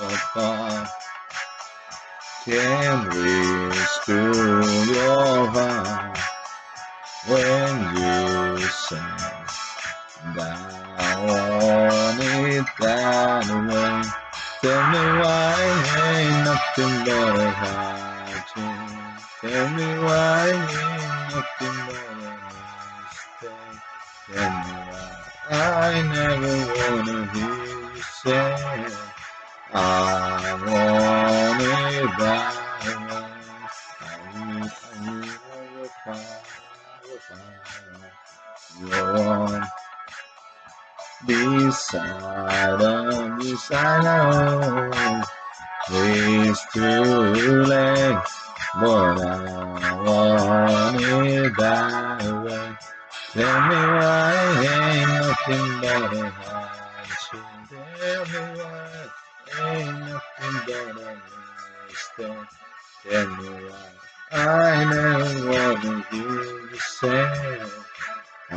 apart can reach to your heart when you say that I want it that way. Tell me why ain't nothing but a heart Tell me why ain't nothing but a mistake. Tell me why I never wanna hear say I want it that way. I need, I need fire, your fire. You're beside and beside us. It's too late, but I want it that way. Tell me why ain't nothing but a hardship. Why ain't nothing but a mistake. Tell me why I never wanna hear you say I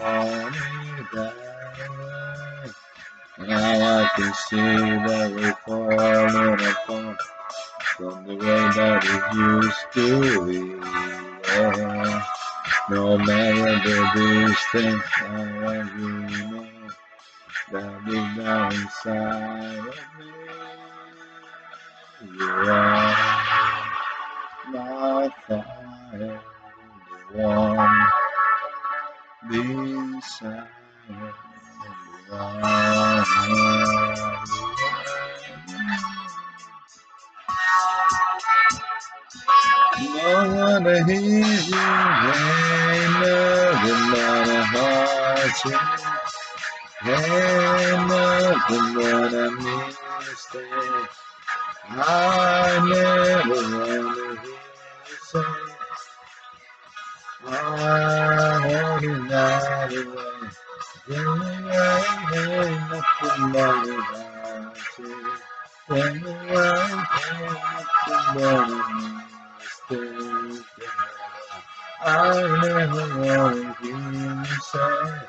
want it that. Now I can see that we're falling apart from the way that it used to be. Yeah. No matter the distance, I want you that deep down inside of me, you are my fire, the one beside you. No one rain, nothing but a Ain't nothing but a mistake. I never wanna hear you say I want it that way. Tell me I ain't nothing but a I. I you say I that I ain't nothing but a mistake. I never wanna hear you say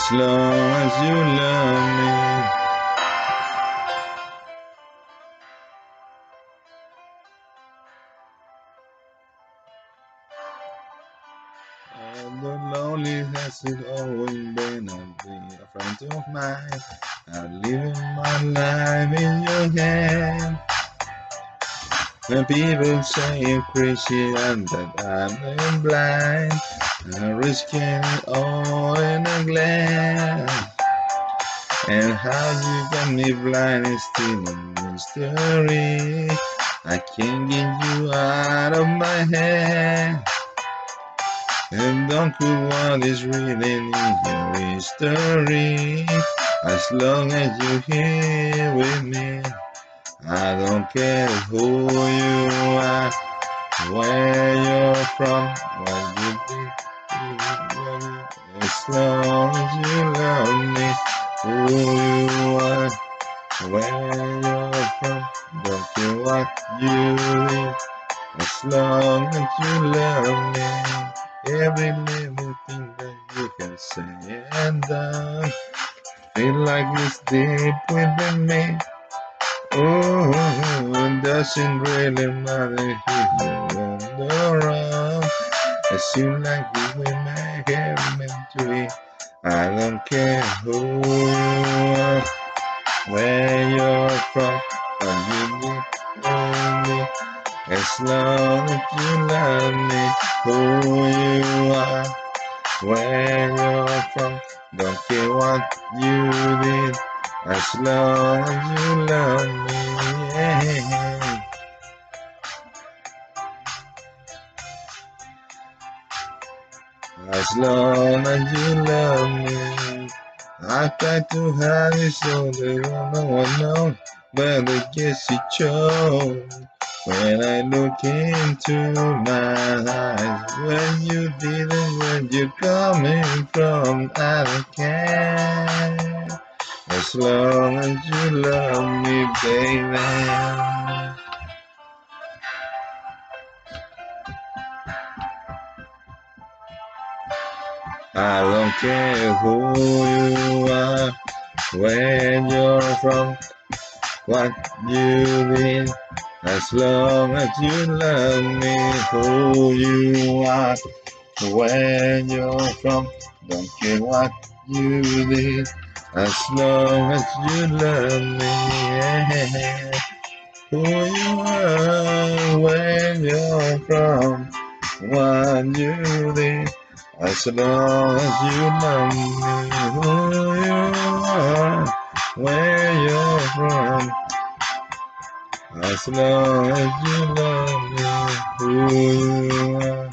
As long as you love me, When people say you're crazy and that I'm blind, I'm risking all in a glance. And how you got me blind is still a mystery. I can't get you out of my head. And don't know what is really in your history. As long as you're here with me, I don't care who you are, where you're from, what you do. As long as you love me, who you are, where you're from, don't care what you live. As long as you love me, every little thing that you can say and done, Feel like it's deep within me. Oh, it doesn't really matter if you wander around. It seems like it meant to be. I don't care who you are, where you're from, or you need me. As long as you love me, who you are, where you're from, don't care what you did. As long as you love me, yeah. As long as you love me, I try to hide it so they don't know know, but I guess it shows. When I look into my eyes, when you didn't, where you're coming from, I don't care. As long as you love me, baby. I don't care who you are, where you're from, what you did. As long as you love me, who you are, where you're from, don't care what you did. As long as you love me, yeah. Who you are, where you're from, what you did. As long as you love me, who you are, where you're from. As long as you love me, who you are.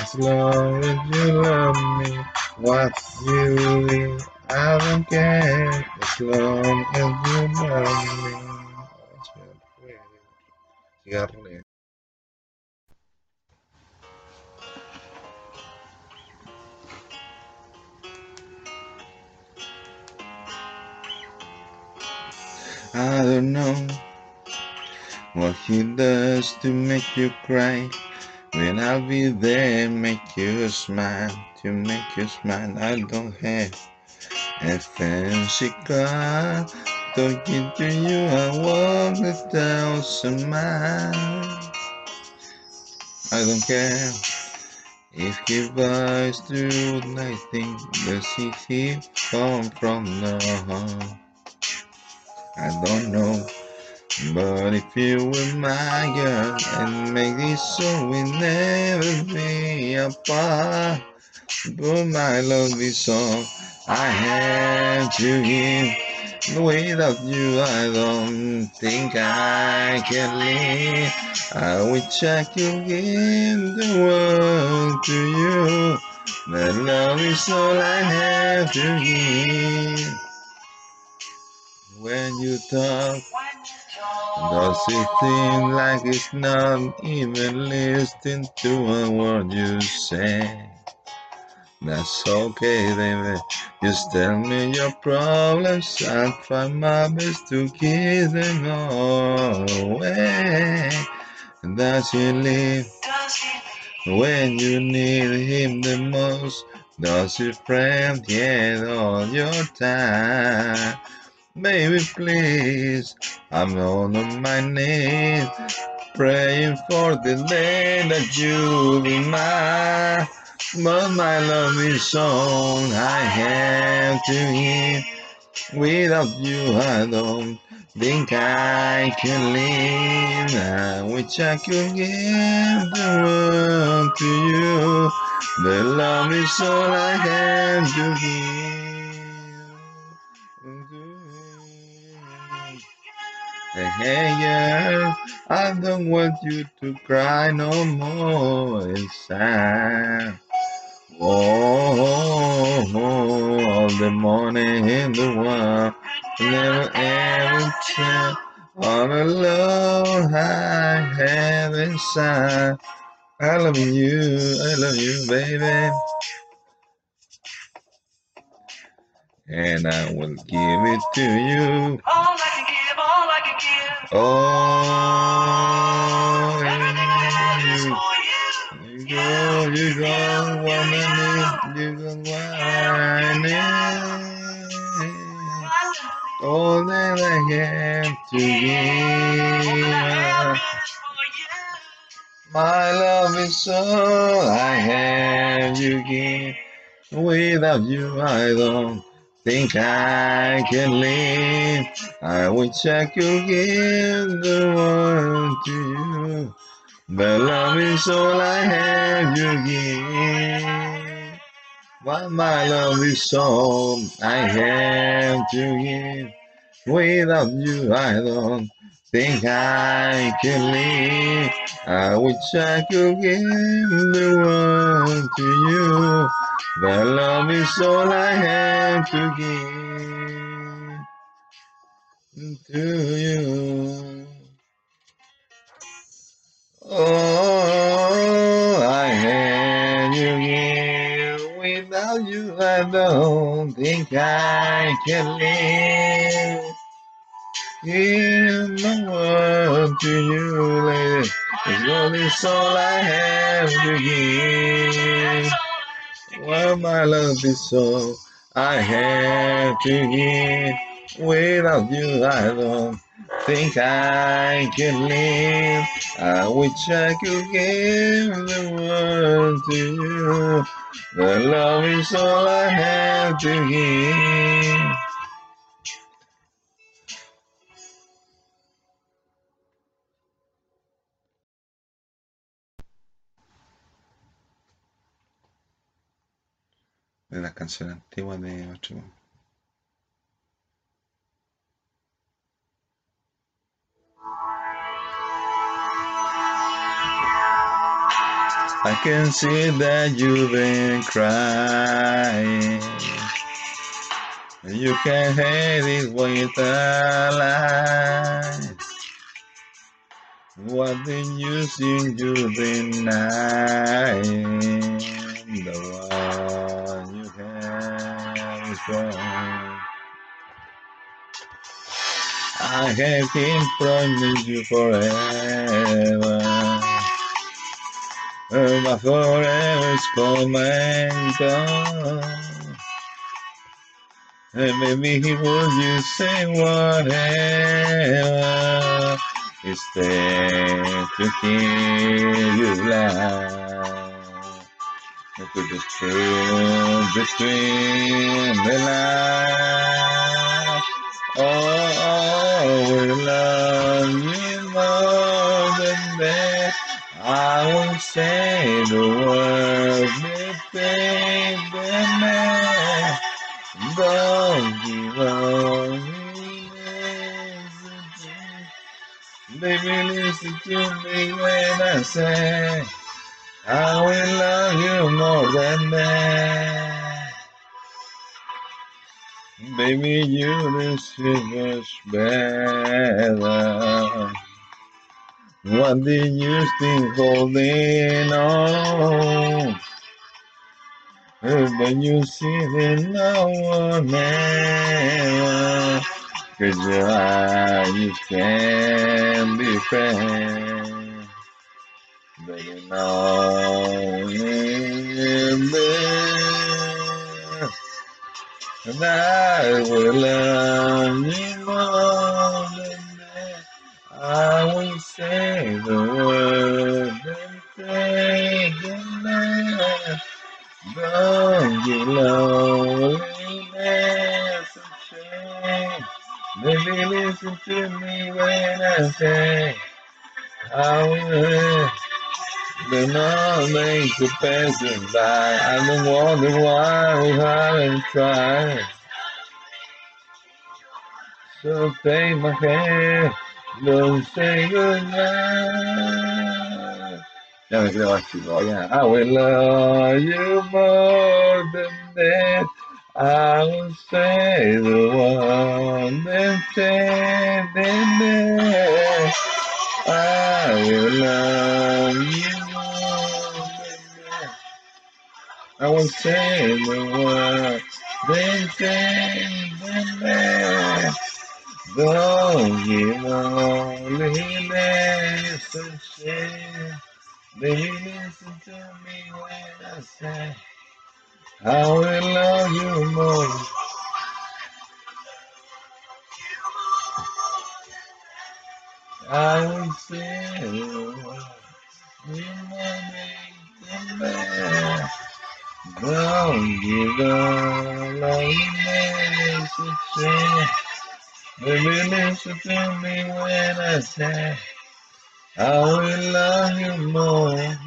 As long as you love me, what you did. I don't care as long as you love me. I don't know what he does to make you cry. When I'll be there, make you smile, to make you smile. I don't have fancy car. Talking to you, I walk a thousand miles. I don't care if he buys through nothing. Does he keep come from now? I don't know. But if you were my girl and make this so we never be apart. But my love is all I have to give. Without you, I don't think I can live. I wish I could give the world to you. But love is all I have to give. When you talk, does it seem like it's not even listening to a word you say? That's okay, baby. Just tell me your problems. I'll try my best to keep them all away. Does he leave when you need him the most? Does he friend get all your time? Baby, please, I'm on my knees, praying for the day that you'll be mine. But my love is all I have to give. Without you, I don't think I can live. I wish I could give the world to you. The love is all I have to give. Hey, girl, I don't want you to cry no more inside. Oh, oh, all the money in the world, never ever tell all the love I have inside. I love you, I love you, baby. And I will give it to you. All I can give, all I can give. Oh, go, you go, woman, you go, whining. all that I have to give. My love is all I have to give. Without you, I don't think I can live. I wish I could give the world to you. But love is all I have to give. But my love is all I have to give. Without you, I don't think I can live. I wish I could give the world to you. But love is all I have to give to you. I don't think I can live. In the world to you, lady, all is all I have to give. Well, my love is all I have to give. Without you, I don't think I can live. I wish I could give the world to you. The love is all I have to give. De las canciones antiguas de Macho. I can see that you've been crying. You can hate it with a lie. What the use in you denying the one you have is? I have been promising you forever. My forever's come and maybe he would you say whatever instead to hear you laugh? Look at the truth between the lines. Oh, oh, we love you more than that. I won't say the words the man. Don't give up. Baby, listen to me when I say I will love you more than that. Baby, you deserve much better. What did you think holding on? When you see that no one else, cause your eyes can be friends. But you know there, and I will love you more. I will say the word and say the man. Don't you loneliness and shame. Baby, listen to me when I say I will. Do not make the passing by. I've been wondering why we haven't tried. So take my hand, don't say goodnight. Me creo más chico, ya. I will love you more than that. I will say the one that said that I will love you more than that. I will say the word that said that Don't give loneliness a shame. Baby, listen to me when I say I will love you more. Listen to me when I say I will love you more.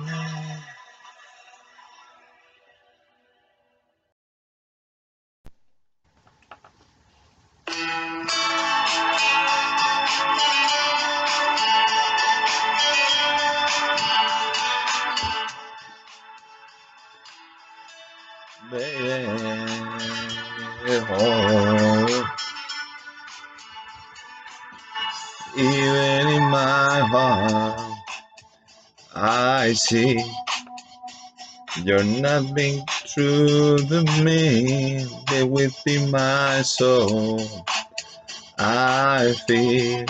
Even in my heart, I see you're not being true to me. They within my soul, I feel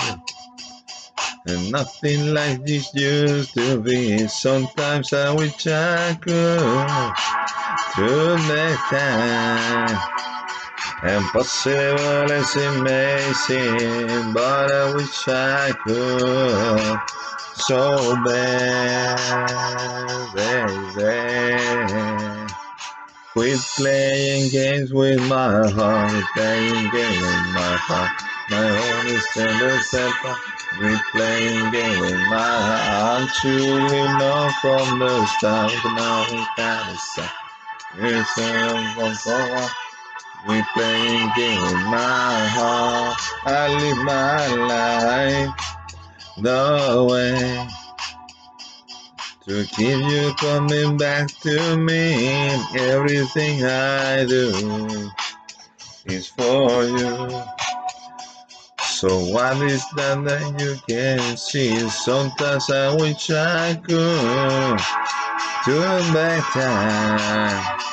and nothing like this used to be. Sometimes I wish I could turn back time. Impossible is amazing, but I wish I could so bad, baby. Quit playing games with my heart, playing games with my heart. My own is tender step. Quit playing games with my heart. You know from the start, now we gotta stop. It's a we playing game with my heart. I live my life the way to keep you coming back to me. Everything I do is for you. So what is that that you can see? Sometimes I wish I could turn back time.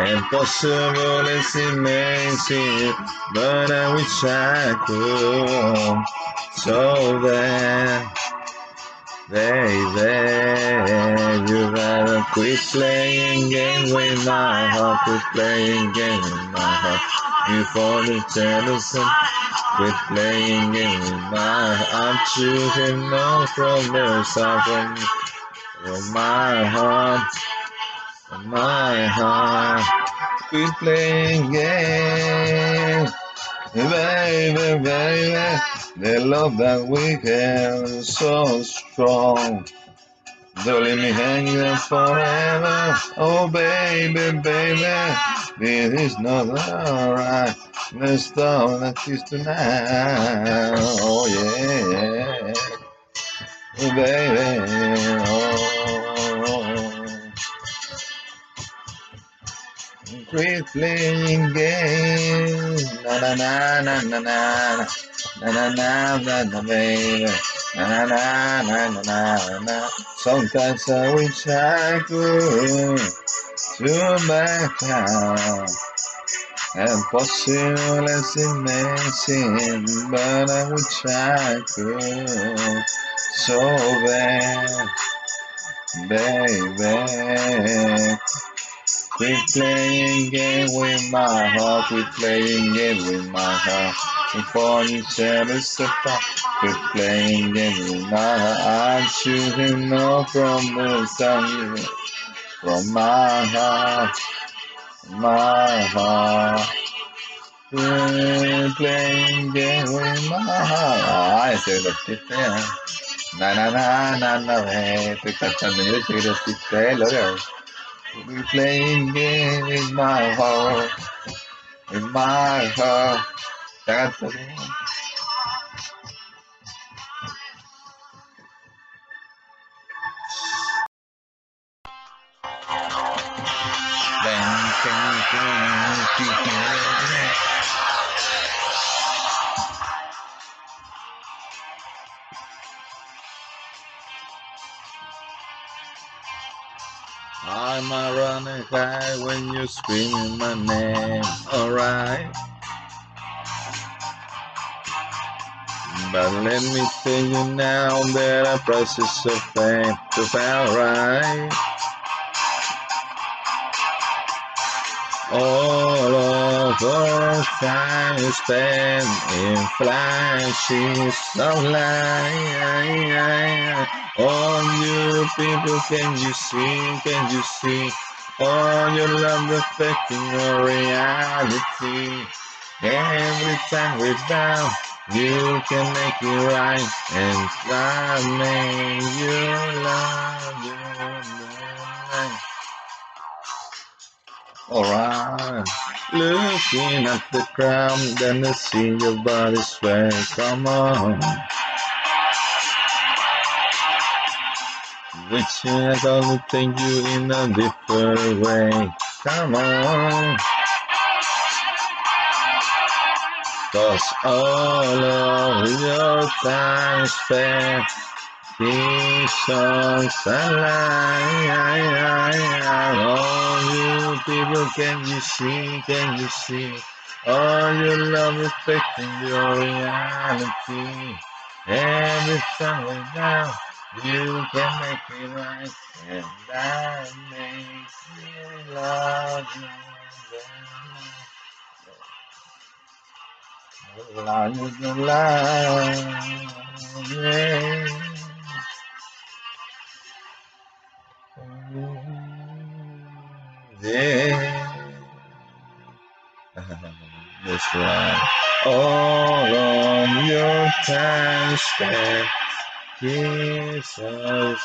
Is amazing, but I wish I could so bad. Baby, you gotta quit playing games with my heart, quit playing games with my heart. Before the jealousy, quit playing games with my heart. I'm choosing no from the from, from my heart, from my heart. Quit playing games, baby, baby. The love that we have is so strong. Don't leave me hanging forever. Oh, baby, baby, this is not alright. Let's stop like this tonight. Oh, yeah. Oh, baby. Oh. Quit playing games. Na na na na na na. Na na na na na baby. Na na na na na na. Sometimes I wish I could turn back time. Impossible is amazing, but I wish I could so bad, baby. Quit playing game with my heart, we're playing game with my heart. You tell us to stop, quit playing game with my heart. I'm shooting no from the sun, from my heart, my heart. We're playing game with my heart. Ah, I ese es lo que sea. Na na na na na, estoy cantando yo, ese es lo que sea, lo que we playing game with my heart, In my heart. That's the game. I'm high when you're screaming my name, alright. But let me tell you now that a process of fame to feel right. All of for time spent in flashes of light. All you people, can you see? Can you see? All your love reflecting your reality. Every time we're down, you can make it right, and that makes you love your. Alright. Looking at the ground, then I see your body sway. Come on. Wishing I could take you in a different way. Come on. Cause all of your time spent these songs alive. All you people, can you see? Can you see? All your love is reflecting your reality. Every we down, you can make me right, and that makes me love you. Love you, love you, yeah. Yeah. That's right. All of your time spent gives a.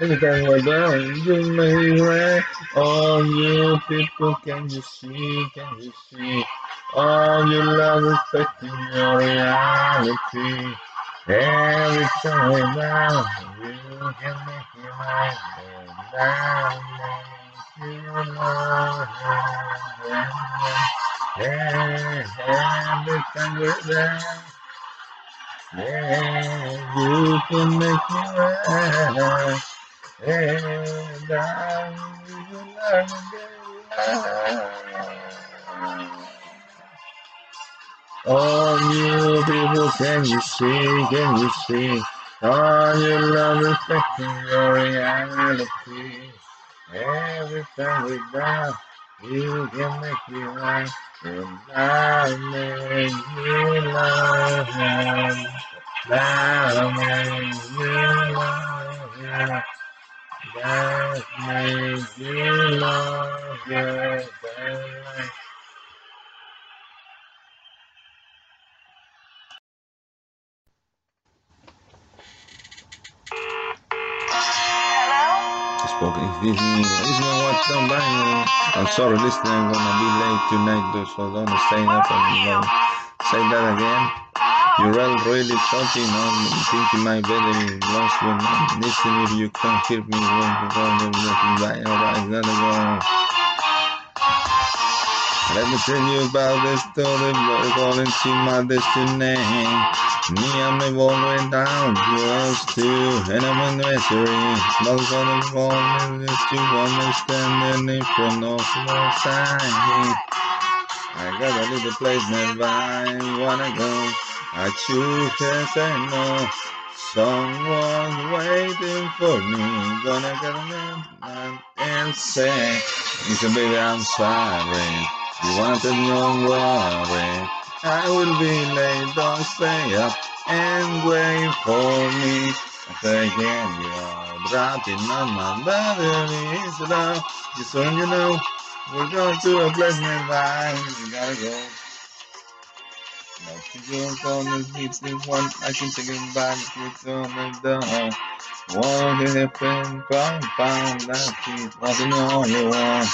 Every time we're down, you may right. All you people, can you see? Can you see? All your love reflecting your reality. Every time down, you can make. And that makes you love Yeah, every time we're down, yeah, you can make it right. And I will learn All oh, you people, can you see? Can you see? All your love reflecting your reality. Every time we down, you can make it right. And I make you love him. I make you love him. I'm sorry this I'm gonna be late tonight though so don't stay up and know say that again you're all really talking on thinking my better lost when I'm listening if you can't hear me when you're going to looking back alright gotta go let me tell you about the story of going to my destiny. Me my boy went down to us too, and I'm in nursery. Small gonna fall this to understand in front of the sign. I got a little place nearby, I wanna go. I choose yes I know. Someone waiting for me, gonna get a man and say, Listen, baby, I'm sorry. You wanted no worry. I will be late, don't stay up and wait for me. Again, you're dropping on my battery, is love. Just so you know, we're going to a place nearby. We gotta go. But you don't call me deeply one. I can it back, it's on the door. Walk in the pen, pound, pound, that it wasn't the only one.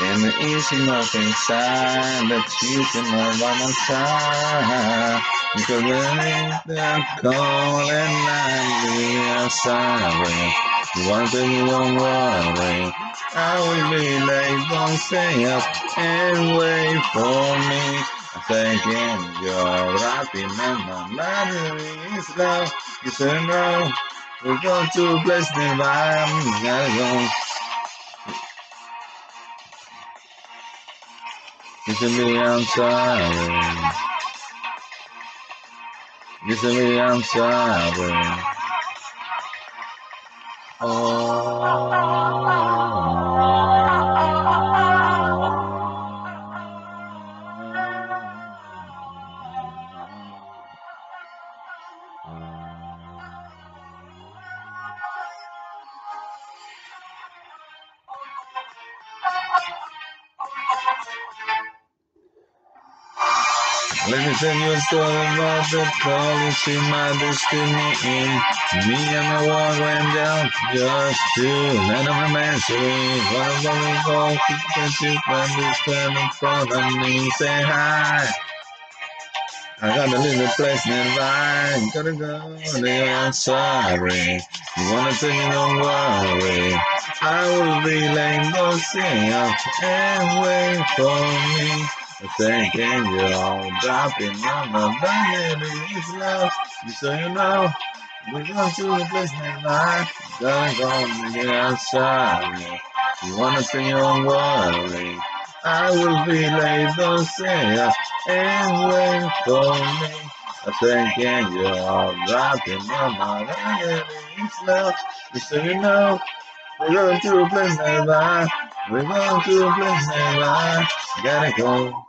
And the easy nothing sign that you can have by my side. Because when they're calling and are sorry. One thing you don't worry. I will be late, don't stay up and wait for me. Again, you're my battery is low. You say no, We're going to. Mm, Gotta go. Listen me, I'm sorry. Listen me, I'm sorry. Let me tell you a story about the call see my destiny. Me and my one went down just to land of a mansion. One of them go keep the when you stand in front of me. Say hi. I got a little place nearby. Gotta go, nigga, I'm sorry. You wanna tell me, don't worry. I will be late, don't sing up and wait for me. Thinking you're all dropping on the baby, it's love. Just so you know, we're going to a place nearby. Gotta go, nigga, I'm sorry. You wanna tell me, don't worry. I will be late, don't say and wait for me. I'm thinking you're all dropping on my baby, it's love. Just so you know, we're going to a place nearby. We're going to a place nearby. Gotta go.